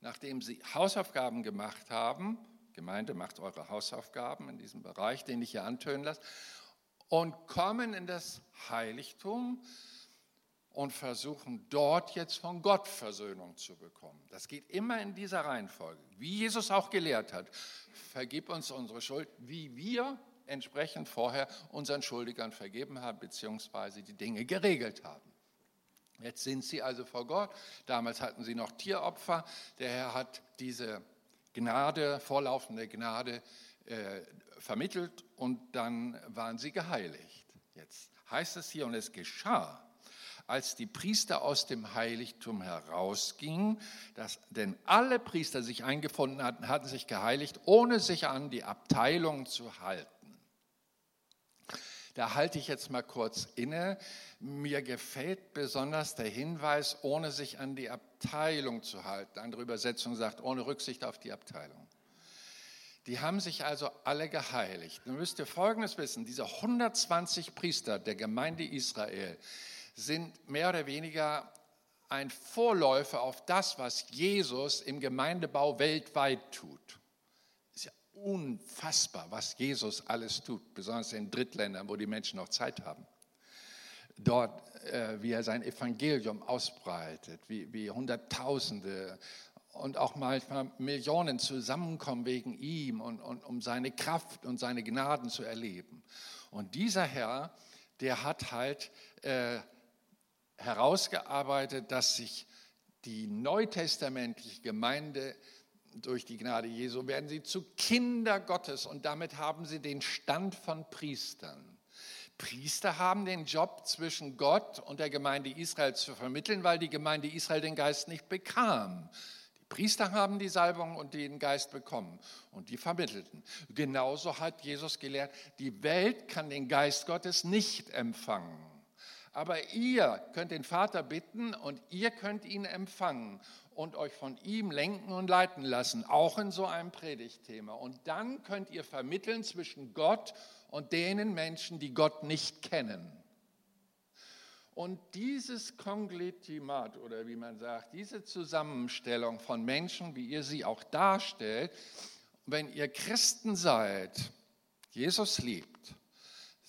nachdem sie Hausaufgaben gemacht haben, Gemeinde, macht eure Hausaufgaben in diesem Bereich, den ich hier antönen lasse, und kommen in das Heiligtum und versuchen dort jetzt von Gott Versöhnung zu bekommen. Das geht immer in dieser Reihenfolge, wie Jesus auch gelehrt hat. Vergib uns unsere Schuld, wie wir entsprechend vorher unseren Schuldigern vergeben haben, beziehungsweise die Dinge geregelt haben. Jetzt sind sie also vor Gott. Damals hatten sie noch Tieropfer. Der Herr hat diese Gnade, vorlaufende Gnade äh, vermittelt und dann waren sie geheiligt. Jetzt heißt es hier, und es geschah, als die Priester aus dem Heiligtum herausgingen, dass, denn alle Priester sich eingefunden hatten, hatten sich geheiligt, ohne sich an die Abteilung zu halten. Da halte ich jetzt mal kurz inne. Mir gefällt besonders der Hinweis, ohne sich an die Abteilung zu halten. Andere Übersetzung sagt, ohne Rücksicht auf die Abteilung. Die haben sich also alle geheiligt. Nun müsst ihr Folgendes wissen, diese 120 Priester der Gemeinde Israel sind mehr oder weniger ein Vorläufer auf das, was Jesus im Gemeindebau weltweit tut unfassbar, was Jesus alles tut, besonders in Drittländern, wo die Menschen noch Zeit haben. Dort, äh, wie er sein Evangelium ausbreitet, wie, wie Hunderttausende und auch manchmal Millionen zusammenkommen wegen ihm und, und um seine Kraft und seine Gnaden zu erleben. Und dieser Herr, der hat halt äh, herausgearbeitet, dass sich die neutestamentliche Gemeinde durch die Gnade Jesu werden sie zu Kinder Gottes und damit haben sie den Stand von Priestern. Priester haben den Job zwischen Gott und der Gemeinde Israel zu vermitteln, weil die Gemeinde Israel den Geist nicht bekam. Die Priester haben die Salbung und den Geist bekommen und die vermittelten. Genauso hat Jesus gelehrt, die Welt kann den Geist Gottes nicht empfangen. Aber ihr könnt den Vater bitten und ihr könnt ihn empfangen und euch von ihm lenken und leiten lassen, auch in so einem Predigtthema. Und dann könnt ihr vermitteln zwischen Gott und denen Menschen, die Gott nicht kennen. Und dieses Konglitimat oder wie man sagt, diese Zusammenstellung von Menschen, wie ihr sie auch darstellt, wenn ihr Christen seid, Jesus liebt,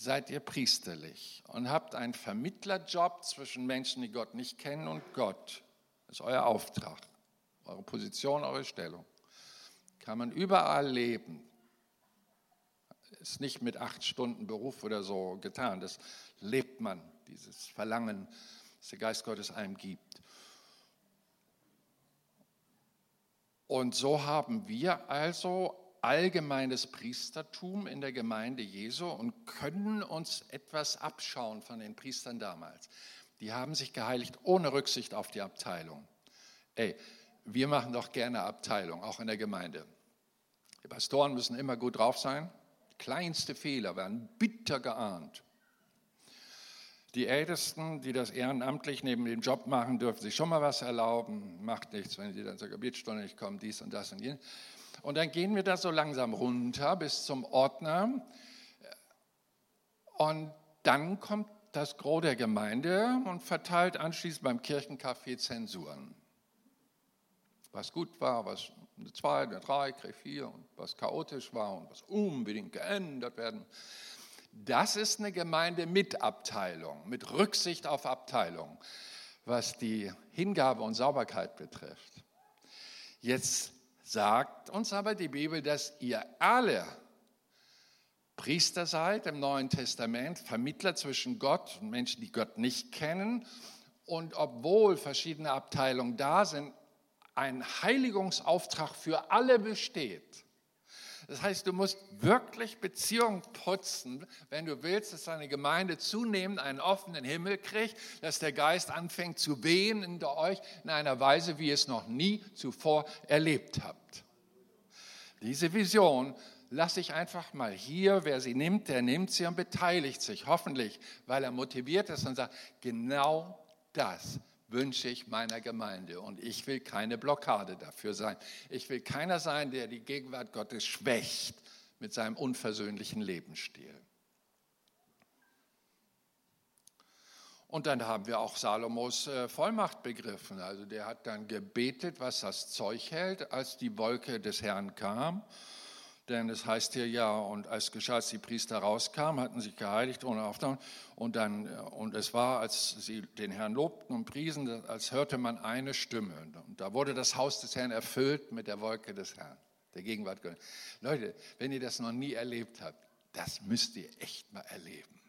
seid ihr priesterlich und habt einen Vermittlerjob zwischen Menschen, die Gott nicht kennen und Gott. Das ist euer Auftrag, eure Position, eure Stellung. Kann man überall leben. Ist nicht mit acht Stunden Beruf oder so getan. Das lebt man, dieses Verlangen, das der Geist Gottes einem gibt. Und so haben wir also allgemeines Priestertum in der Gemeinde Jesu und können uns etwas abschauen von den Priestern damals die haben sich geheiligt ohne Rücksicht auf die Abteilung. Ey, wir machen doch gerne Abteilung, auch in der Gemeinde. Die Pastoren müssen immer gut drauf sein. Kleinste Fehler werden bitter geahnt. Die Ältesten, die das ehrenamtlich neben dem Job machen, dürfen sich schon mal was erlauben. Macht nichts, wenn sie dann zur Gebetsstunde nicht kommen, dies und das und jenes. Und dann gehen wir da so langsam runter bis zum Ordner. Und dann kommt das Gros der Gemeinde und verteilt anschließend beim Kirchencafé Zensuren. Was gut war, was eine 2, eine 3, eine 4 und was chaotisch war und was unbedingt geändert werden. Das ist eine Gemeinde mit Abteilung, mit Rücksicht auf Abteilung, was die Hingabe und Sauberkeit betrifft. Jetzt sagt uns aber die Bibel, dass ihr alle Priester seid im Neuen Testament, Vermittler zwischen Gott und Menschen, die Gott nicht kennen. Und obwohl verschiedene Abteilungen da sind, ein Heiligungsauftrag für alle besteht. Das heißt, du musst wirklich Beziehungen putzen, wenn du willst, dass deine Gemeinde zunehmend einen offenen Himmel kriegt, dass der Geist anfängt zu wehen in euch in einer Weise, wie ihr es noch nie zuvor erlebt habt. Diese Vision lasse ich einfach mal hier, wer sie nimmt, der nimmt sie und beteiligt sich, hoffentlich, weil er motiviert ist und sagt, genau das wünsche ich meiner Gemeinde und ich will keine Blockade dafür sein. Ich will keiner sein, der die Gegenwart Gottes schwächt mit seinem unversöhnlichen Lebensstil. Und dann haben wir auch Salomos äh, Vollmacht begriffen. Also der hat dann gebetet, was das Zeug hält, als die Wolke des Herrn kam Denn es heißt hier ja, und als geschah, die Priester rauskamen, hatten sich geheiligt ohne Aufnahme. Und, dann, und es war, als sie den Herrn lobten und priesen, als hörte man eine Stimme. Und da wurde das Haus des Herrn erfüllt mit der Wolke des Herrn, der Gegenwart Gottes. Leute, wenn ihr das noch nie erlebt habt, das müsst ihr echt mal erleben.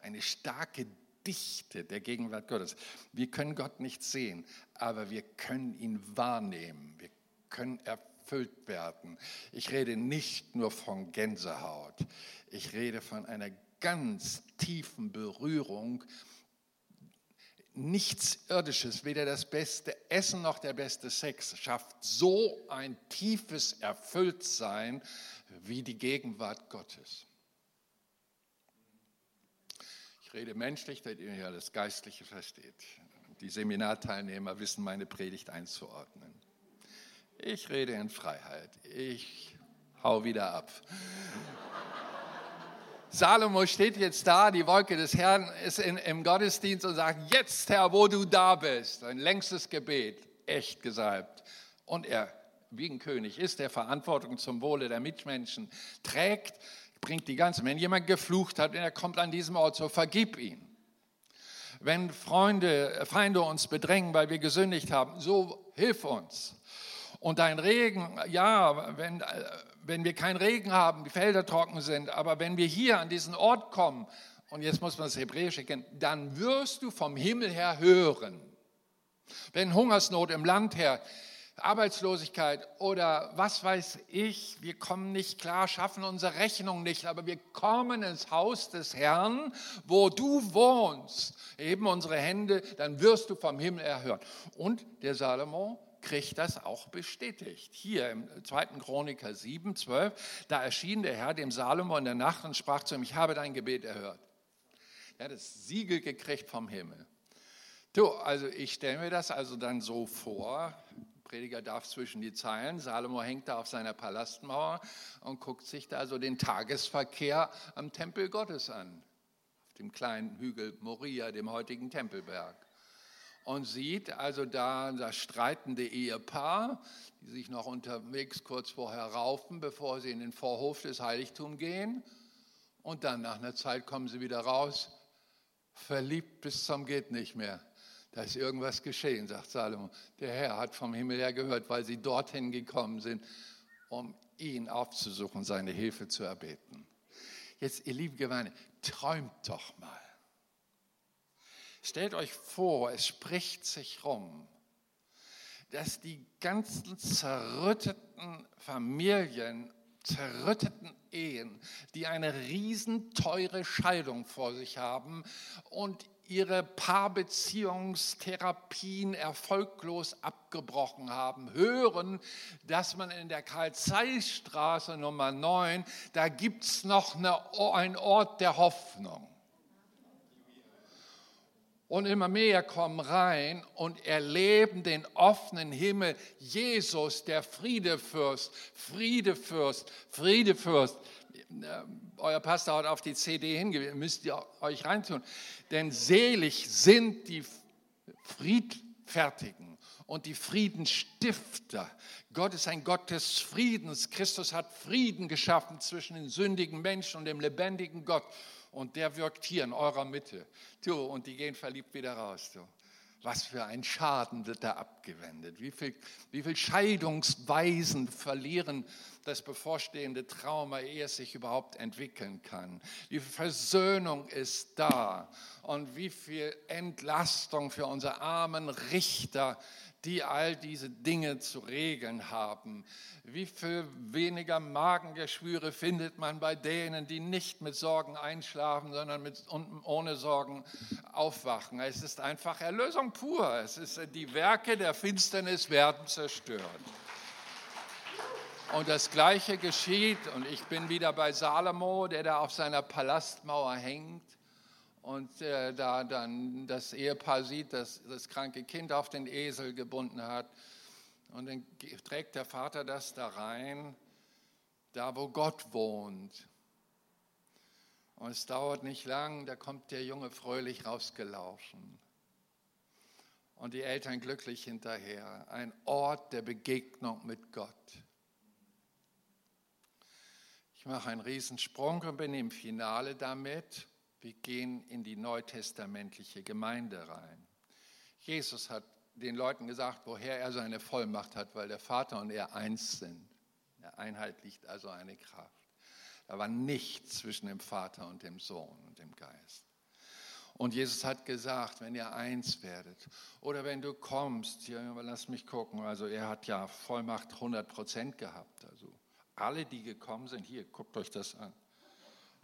Eine starke Dichte der Gegenwart Gottes. Wir können Gott nicht sehen, aber wir können ihn wahrnehmen. Wir können erfahren erfüllt werden. Ich rede nicht nur von Gänsehaut, ich rede von einer ganz tiefen Berührung. Nichts Irdisches, weder das beste Essen noch der beste Sex schafft so ein tiefes Erfülltsein wie die Gegenwart Gottes. Ich rede menschlich, damit ihr ja das Geistliche versteht. Die Seminarteilnehmer wissen meine Predigt einzuordnen. Ich rede in Freiheit. Ich hau wieder ab. Salomo steht jetzt da, die Wolke des Herrn ist in, im Gottesdienst und sagt, jetzt Herr, wo du da bist, ein längstes Gebet, echt gesalbt. Und er, wie ein König ist, der Verantwortung zum Wohle der Mitmenschen trägt, bringt die ganze, wenn jemand geflucht hat und er kommt an diesem Ort, so vergib ihn. Wenn Freunde, Feinde uns bedrängen, weil wir gesündigt haben, so hilf uns. Und dein Regen, ja, wenn, äh, wenn wir keinen Regen haben, die Felder trocken sind, aber wenn wir hier an diesen Ort kommen, und jetzt muss man das Hebräische kennen, dann wirst du vom Himmel her hören. Wenn Hungersnot im Land her, Arbeitslosigkeit oder was weiß ich, wir kommen nicht klar, schaffen unsere Rechnung nicht, aber wir kommen ins Haus des Herrn, wo du wohnst, heben unsere Hände, dann wirst du vom Himmel erhören. Und der Salomo kriegt das auch bestätigt. Hier im 2. Chroniker 7, 12, da erschien der Herr dem Salomo in der Nacht und sprach zu ihm, ich habe dein Gebet erhört. Er hat das Siegel gekriegt vom Himmel. Du, also ich stelle mir das also dann so vor, Prediger darf zwischen die Zeilen. Salomo hängt da auf seiner Palastmauer und guckt sich da so den Tagesverkehr am Tempel Gottes an. Auf dem kleinen Hügel Moria, dem heutigen Tempelberg und sieht also da das streitende Ehepaar, die sich noch unterwegs kurz vorher raufen, bevor sie in den Vorhof des Heiligtums gehen. Und dann nach einer Zeit kommen sie wieder raus, verliebt bis zum geht nicht mehr. Da ist irgendwas geschehen, sagt Salomo. Der Herr hat vom Himmel her gehört, weil sie dorthin gekommen sind, um ihn aufzusuchen, seine Hilfe zu erbeten. Jetzt, ihr lieben Gemeinde, träumt doch mal. Stellt euch vor, es spricht sich rum, dass die ganzen zerrütteten Familien, zerrütteten Ehen, die eine riesenteure Scheidung vor sich haben und ihre Paarbeziehungstherapien erfolglos abgebrochen haben, hören, dass man in der Karl-Zeiss-Straße Nummer 9, da gibt es noch eine, einen Ort der Hoffnung. Und immer mehr kommen rein und erleben den offenen Himmel. Jesus, der Friedefürst, Friedefürst, Friedefürst. Äh, euer Pastor hat auf die CD hingewiesen, müsst ihr euch reintun. Denn selig sind die Friedfertigen und die Friedenstifter. Gott ist ein Gott des Friedens. Christus hat Frieden geschaffen zwischen den sündigen Menschen und dem lebendigen Gott und der wirkt hier in eurer Mitte. Du, und die gehen verliebt wieder raus. Du. Was für ein Schaden wird da abgewendet? Wie viel, wie viel Scheidungsweisen verlieren das bevorstehende Trauma, ehe es sich überhaupt entwickeln kann? Wie viel Versöhnung ist da? Und wie viel Entlastung für unsere armen Richter, die all diese Dinge zu regeln haben. Wie viel weniger Magengeschwüre findet man bei denen, die nicht mit Sorgen einschlafen, sondern mit, ohne Sorgen aufwachen. Es ist einfach Erlösung pur. Es ist, die Werke der Finsternis werden zerstört. Und das Gleiche geschieht, und ich bin wieder bei Salomo, der da auf seiner Palastmauer hängt und äh, da dann das Ehepaar sieht, dass das kranke Kind auf den Esel gebunden hat. Und dann trägt der Vater das da rein, da wo Gott wohnt. Und es dauert nicht lang, da kommt der Junge fröhlich rausgelaufen. Und die Eltern glücklich hinterher. Ein Ort der Begegnung mit Gott. Ich mache einen Riesensprung und bin im Finale damit. Wir gehen in die neutestamentliche Gemeinde rein. Jesus hat den Leuten gesagt, woher er seine Vollmacht hat, weil der Vater und er eins sind. In der Einheit liegt also eine Kraft. Da war nichts zwischen dem Vater und dem Sohn und dem Geist. Und Jesus hat gesagt, wenn ihr eins werdet oder wenn du kommst, hier, lass mich gucken, also er hat ja Vollmacht 100 Prozent gehabt. Also alle, die gekommen sind, hier, guckt euch das an.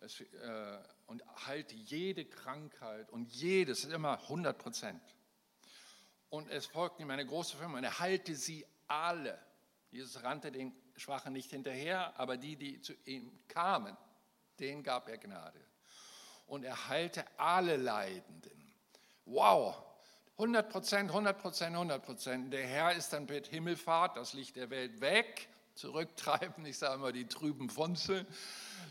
Es, äh, und halte jede Krankheit und jedes, immer 100 Prozent. Und es folgte ihm eine große Firma und er halte sie alle. Jesus rannte den Schwachen nicht hinterher, aber die, die zu ihm kamen, denen gab er Gnade. Und er heilte alle Leidenden. Wow, 100 Prozent, 100 Prozent, 100 Prozent. Der Herr ist dann mit Himmelfahrt, das Licht der Welt weg, zurücktreiben, ich sage mal die trüben Funzel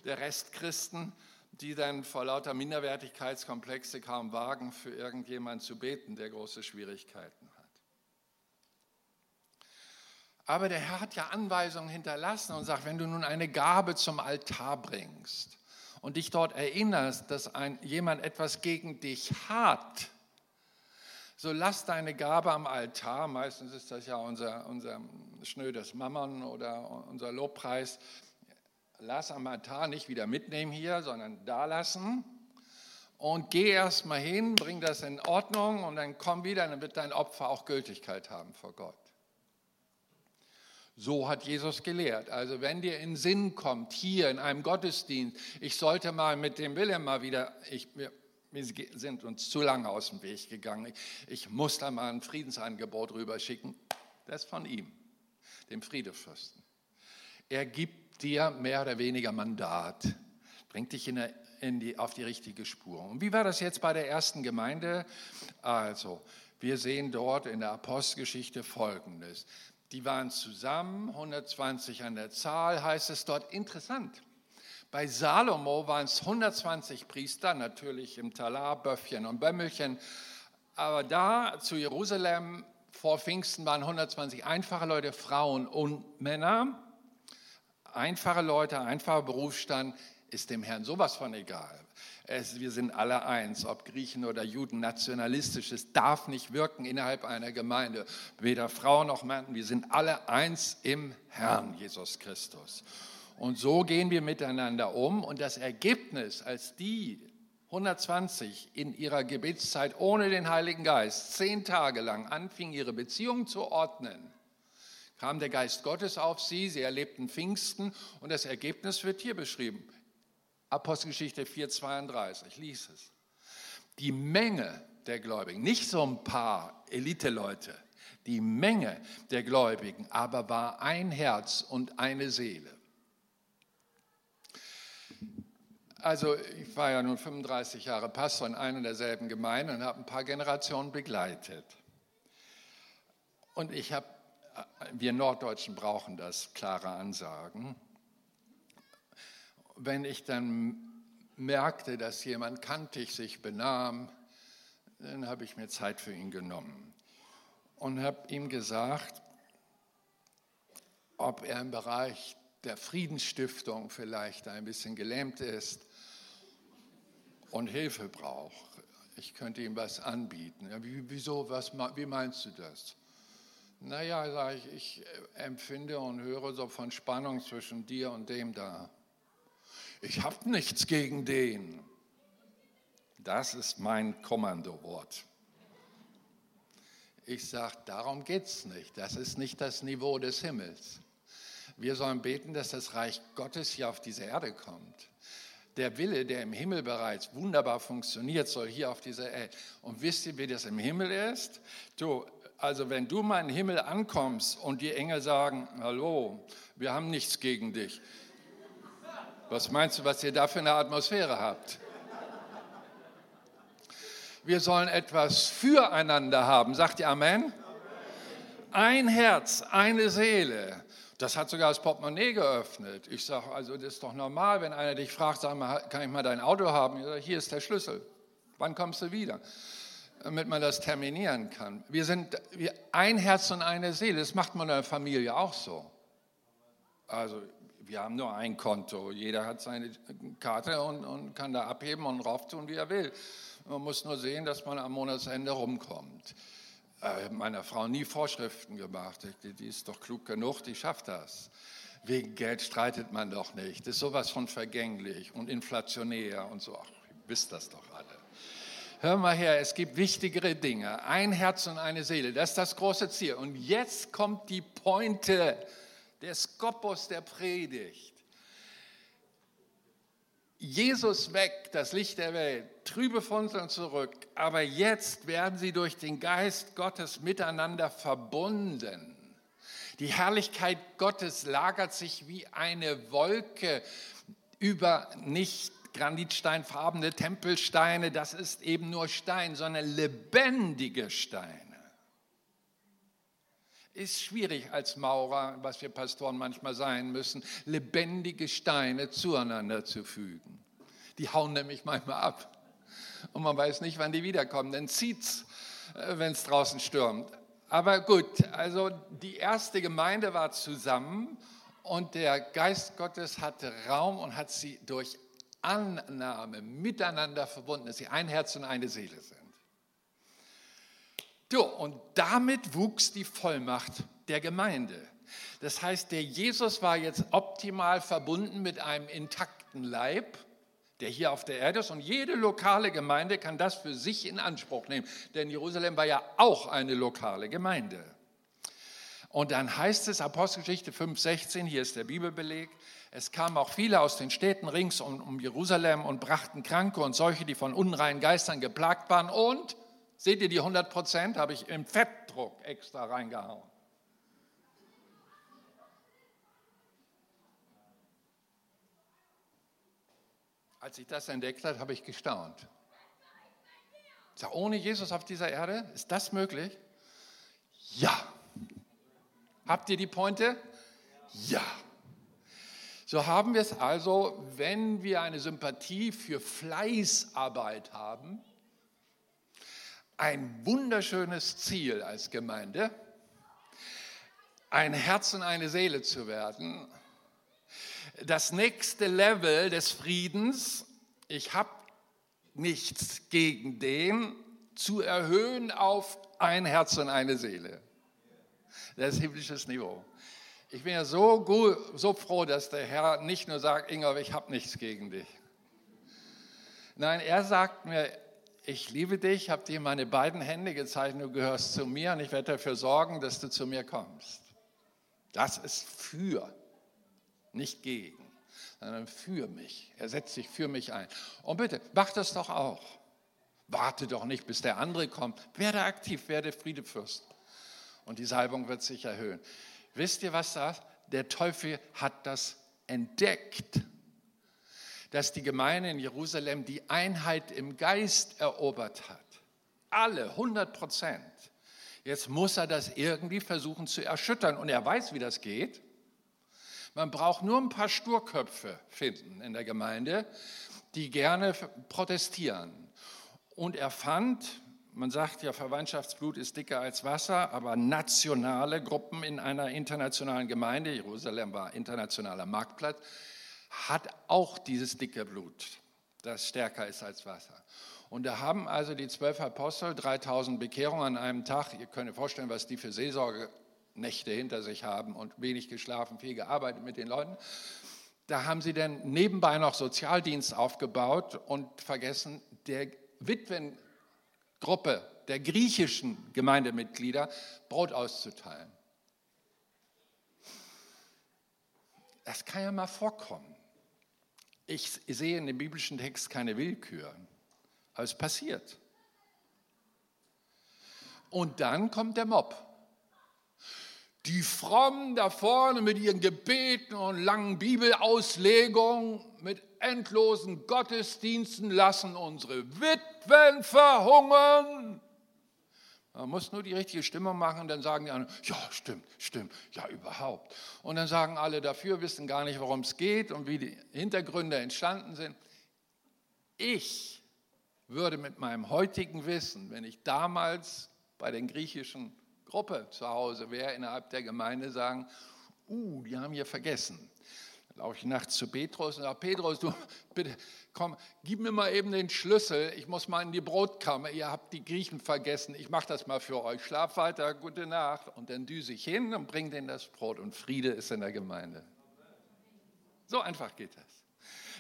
der Restchristen, die dann vor lauter Minderwertigkeitskomplexe kaum wagen, für irgendjemanden zu beten, der große Schwierigkeiten hat. Aber der Herr hat ja Anweisungen hinterlassen und sagt, wenn du nun eine Gabe zum Altar bringst und dich dort erinnerst, dass ein, jemand etwas gegen dich hat, so lass deine Gabe am Altar, meistens ist das ja unser, unser schnödes Mammern oder unser Lobpreis, lass am Altar nicht wieder mitnehmen hier, sondern da lassen und geh erst mal hin, bring das in Ordnung und dann komm wieder, dann wird dein Opfer auch Gültigkeit haben vor Gott. So hat Jesus gelehrt. Also wenn dir in Sinn kommt, hier in einem Gottesdienst, ich sollte mal mit dem Willem mal wieder, ich, wir, wir sind uns zu lange aus dem Weg gegangen, ich, ich muss da mal ein Friedensangebot rüberschicken, das von ihm, dem Friedefürsten. Er gibt dir mehr oder weniger Mandat, bringt dich in der, in die, auf die richtige Spur. Und wie war das jetzt bei der ersten Gemeinde? Also, wir sehen dort in der Apostelgeschichte Folgendes. Die waren zusammen, 120 an der Zahl, heißt es dort. Interessant. Bei Salomo waren es 120 Priester, natürlich im Talar, Böffchen und Bömmelchen. Aber da zu Jerusalem vor Pfingsten waren 120 einfache Leute, Frauen und Männer. Einfache Leute, einfacher Berufsstand ist dem Herrn sowas von egal. Es, wir sind alle eins, ob Griechen oder Juden, nationalistisch. Es darf nicht wirken innerhalb einer Gemeinde. Weder Frau noch Mann. Wir sind alle eins im Herrn Jesus Christus. Und so gehen wir miteinander um. Und das Ergebnis, als die 120 in ihrer Gebetszeit ohne den Heiligen Geist zehn Tage lang anfingen, ihre Beziehung zu ordnen, kam der Geist Gottes auf sie, sie erlebten Pfingsten und das Ergebnis wird hier beschrieben. Apostelgeschichte 4,32, lies es. Die Menge der Gläubigen, nicht so ein paar Elite-Leute, die Menge der Gläubigen aber war ein Herz und eine Seele. Also ich war ja nun 35 Jahre Pastor in einer derselben Gemeinde und habe ein paar Generationen begleitet. Und ich habe, wir Norddeutschen brauchen das, klare Ansagen wenn ich dann merkte, dass jemand kantig sich benahm, dann habe ich mir Zeit für ihn genommen und habe ihm gesagt, ob er im Bereich der Friedensstiftung vielleicht ein bisschen gelähmt ist und Hilfe braucht. Ich könnte ihm was anbieten. Ja, wieso, was, wie meinst du das? Naja, sage ich, ich empfinde und höre so von Spannung zwischen dir und dem da ich habe nichts gegen den. Das ist mein Kommandowort. Ich sage, darum geht es nicht. Das ist nicht das Niveau des Himmels. Wir sollen beten, dass das Reich Gottes hier auf diese Erde kommt. Der Wille, der im Himmel bereits wunderbar funktioniert, soll hier auf dieser Erde. Und wisst ihr, wie das im Himmel ist? Du, also wenn du mal im Himmel ankommst und die Engel sagen, hallo, wir haben nichts gegen dich, was meinst du, was ihr da für eine Atmosphäre habt? Wir sollen etwas füreinander haben. Sagt ihr Amen? Ein Herz, eine Seele. Das hat sogar das Portemonnaie geöffnet. Ich sage, also das ist doch normal, wenn einer dich fragt, sag mal, kann ich mal dein Auto haben? Ich sage, hier ist der Schlüssel. Wann kommst du wieder? Damit man das terminieren kann. Wir sind ein Herz und eine Seele. Das macht man in der Familie auch so. Also wir haben nur ein Konto. Jeder hat seine Karte und, und kann da abheben und rauf tun, wie er will. Man muss nur sehen, dass man am Monatsende rumkommt. Äh, meiner Frau nie Vorschriften gemacht. Die, die ist doch klug genug, die schafft das. Wegen Geld streitet man doch nicht. Das ist sowas von vergänglich und inflationär und so. Ach, ihr wisst das doch. Hör mal her, es gibt wichtigere Dinge. Ein Herz und eine Seele, das ist das große Ziel. Und jetzt kommt die Pointe, der Skopos der Predigt. Jesus weg, das Licht der Welt, trübe Funzeln zurück, aber jetzt werden sie durch den Geist Gottes miteinander verbunden. Die Herrlichkeit Gottes lagert sich wie eine Wolke über nicht granitsteinfarbene Tempelsteine, das ist eben nur Stein, sondern lebendige Steine. Ist schwierig als Maurer, was wir Pastoren manchmal sein müssen, lebendige Steine zueinander zu fügen. Die hauen nämlich manchmal ab. Und man weiß nicht, wann die wiederkommen. Dann zieht es, äh, wenn es draußen stürmt. Aber gut, also die erste Gemeinde war zusammen und der Geist Gottes hatte Raum und hat sie durch Annahme miteinander verbunden, dass sie ein Herz und eine Seele sind. So, und damit wuchs die Vollmacht der Gemeinde. Das heißt, der Jesus war jetzt optimal verbunden mit einem intakten Leib der hier auf der Erde ist. Und jede lokale Gemeinde kann das für sich in Anspruch nehmen. Denn Jerusalem war ja auch eine lokale Gemeinde. Und dann heißt es, Apostelgeschichte 5,16, hier ist der Bibelbeleg, es kamen auch viele aus den Städten rings um, um Jerusalem und brachten Kranke und solche, die von unreinen Geistern geplagt waren. Und, seht ihr die 100 Prozent, habe ich im Fettdruck extra reingehauen. Als ich das entdeckt habe, habe ich gestaunt. Ich sage, ohne Jesus auf dieser Erde, ist das möglich? Ja. Habt ihr die Pointe? Ja. So haben wir es also, wenn wir eine Sympathie für Fleißarbeit haben, ein wunderschönes Ziel als Gemeinde, ein Herz und eine Seele zu werden, das nächste Level des Friedens, ich habe nichts gegen den, zu erhöhen auf ein Herz und eine Seele. Das ist himmlisches Niveau. Ich bin ja so, gut, so froh, dass der Herr nicht nur sagt, Inga, ich habe nichts gegen dich. Nein, er sagt mir, ich liebe dich, habe dir meine beiden Hände gezeigt, du gehörst zu mir und ich werde dafür sorgen, dass du zu mir kommst. Das ist für nicht gegen, sondern für mich. Er setzt sich für mich ein. Und bitte, mach das doch auch. Warte doch nicht, bis der andere kommt. Werde aktiv, werde Friedefürst. Und die Salbung wird sich erhöhen. Wisst ihr, was das? Der Teufel hat das entdeckt, dass die Gemeinde in Jerusalem die Einheit im Geist erobert hat. Alle, 100 Prozent. Jetzt muss er das irgendwie versuchen zu erschüttern. Und er weiß, wie das geht. Man braucht nur ein paar Sturköpfe finden in der Gemeinde, die gerne protestieren. Und er fand, man sagt ja, Verwandtschaftsblut ist dicker als Wasser, aber nationale Gruppen in einer internationalen Gemeinde, Jerusalem war internationaler Marktplatz, hat auch dieses dicke Blut, das stärker ist als Wasser. Und da haben also die zwölf Apostel 3000 Bekehrungen an einem Tag. Ihr könnt euch vorstellen, was die für Seelsorge Nächte hinter sich haben und wenig geschlafen, viel gearbeitet mit den Leuten. Da haben sie dann nebenbei noch Sozialdienst aufgebaut und vergessen, der Witwengruppe der griechischen Gemeindemitglieder Brot auszuteilen. Das kann ja mal vorkommen. Ich sehe in dem biblischen Text keine Willkür, aber es passiert. Und dann kommt der Mob die Frommen da vorne mit ihren Gebeten und langen Bibelauslegungen, mit endlosen Gottesdiensten lassen unsere Witwen verhungern. Man muss nur die richtige Stimmung machen, dann sagen die anderen, ja, stimmt, stimmt, ja, überhaupt. Und dann sagen alle dafür, wissen gar nicht, worum es geht und wie die Hintergründe entstanden sind. Ich würde mit meinem heutigen Wissen, wenn ich damals bei den griechischen Gruppe zu Hause wäre innerhalb der Gemeinde, sagen, uh, die haben hier vergessen. laufe ich nachts zu Petrus und sage, Petrus, du bitte, komm, gib mir mal eben den Schlüssel, ich muss mal in die Brotkammer, ihr habt die Griechen vergessen, ich mache das mal für euch, schlaf weiter, gute Nacht. Und dann düse ich hin und bringe denen das Brot und Friede ist in der Gemeinde. So einfach geht das.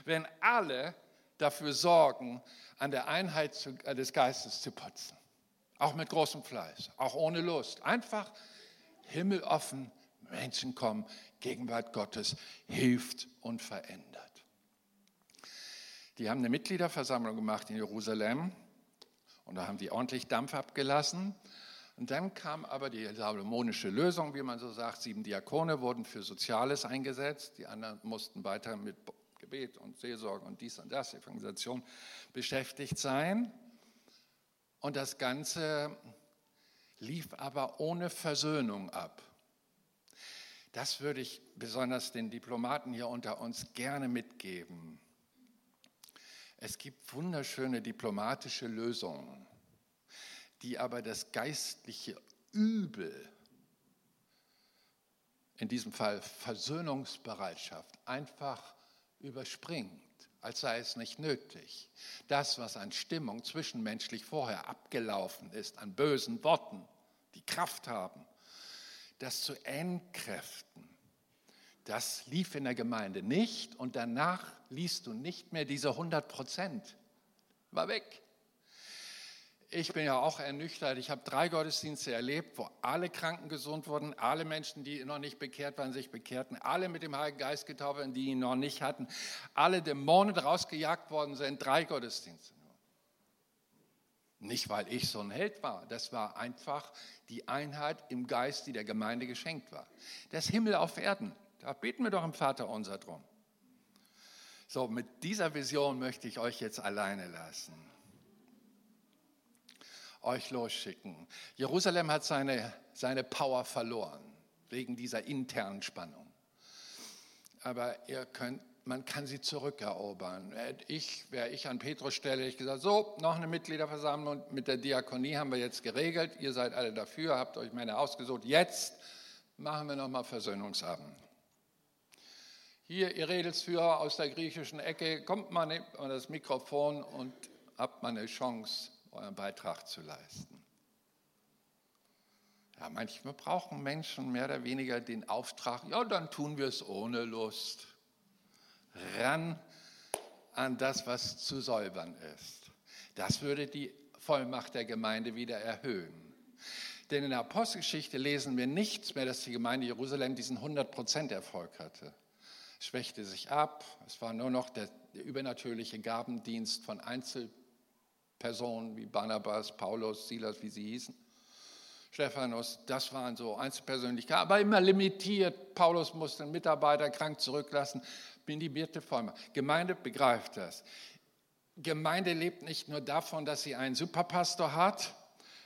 Wenn alle dafür sorgen, an der Einheit äh, des Geistes zu putzen, auch mit großem Fleiß, auch ohne Lust, einfach himmeloffen, Menschen kommen, Gegenwart Gottes hilft und verändert. Die haben eine Mitgliederversammlung gemacht in Jerusalem und da haben die ordentlich Dampf abgelassen. Und dann kam aber die salomonische Lösung, wie man so sagt. Sieben Diakone wurden für Soziales eingesetzt. Die anderen mussten weiter mit Gebet und Seelsorge und dies und das, Evangelisation beschäftigt sein. Und das Ganze lief aber ohne Versöhnung ab. Das würde ich besonders den Diplomaten hier unter uns gerne mitgeben. Es gibt wunderschöne diplomatische Lösungen, die aber das geistliche Übel, in diesem Fall Versöhnungsbereitschaft, einfach überspringt, als sei es nicht nötig. Das, was an Stimmung zwischenmenschlich vorher abgelaufen ist, an bösen Worten, die Kraft haben, das zu entkräften, das lief in der Gemeinde nicht und danach liest du nicht mehr diese 100 Prozent. War weg. Ich bin ja auch ernüchtert. Ich habe drei Gottesdienste erlebt, wo alle Kranken gesund wurden, alle Menschen, die noch nicht bekehrt waren, sich bekehrten, alle mit dem Heiligen Geist getauft waren, die ihn noch nicht hatten, alle Dämonen rausgejagt worden sind. Drei Gottesdienste nur. Nicht, weil ich so ein Held war. Das war einfach die Einheit im Geist, die der Gemeinde geschenkt war. Das Himmel auf Erden. Da beten wir doch im Vater unser drum. So, mit dieser Vision möchte ich euch jetzt alleine lassen euch losschicken. Jerusalem hat seine, seine Power verloren wegen dieser internen Spannung. Aber ihr könnt, man kann sie zurückerobern. Ich, wäre ich an Petrus Stelle, ich gesagt, so, noch eine Mitgliederversammlung mit der Diakonie haben wir jetzt geregelt. Ihr seid alle dafür, habt euch Männer ausgesucht. Jetzt machen wir nochmal Versöhnungsabend. Hier, ihr Redelsführer aus der griechischen Ecke, kommt mal das Mikrofon und habt mal eine Chance, euren Beitrag zu leisten. Ja, manchmal brauchen Menschen mehr oder weniger den Auftrag, ja, dann tun wir es ohne Lust. Ran an das, was zu säubern ist. Das würde die Vollmacht der Gemeinde wieder erhöhen. Denn in der Apostelgeschichte lesen wir nichts mehr, dass die Gemeinde Jerusalem diesen 100% Erfolg hatte. Es schwächte sich ab, es war nur noch der, der übernatürliche Gabendienst von Einzelpersonen Personen wie Barnabas, Paulus, Silas, wie sie hießen. Stephanus, das waren so Einzelpersönlichkeiten, aber immer limitiert. Paulus musste einen Mitarbeiter krank zurücklassen. Minimierte Vollmacht. Gemeinde begreift das. Gemeinde lebt nicht nur davon, dass sie einen Superpastor hat,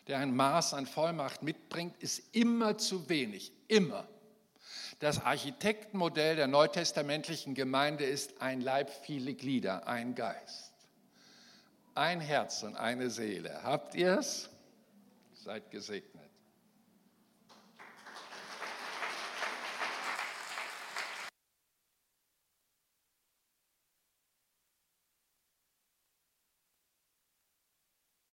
der ein Maß an Vollmacht mitbringt, ist immer zu wenig. Immer. Das Architektenmodell der neutestamentlichen Gemeinde ist ein Leib, viele Glieder, ein Geist ein Herz und eine Seele. Habt ihr es? Seid gesegnet.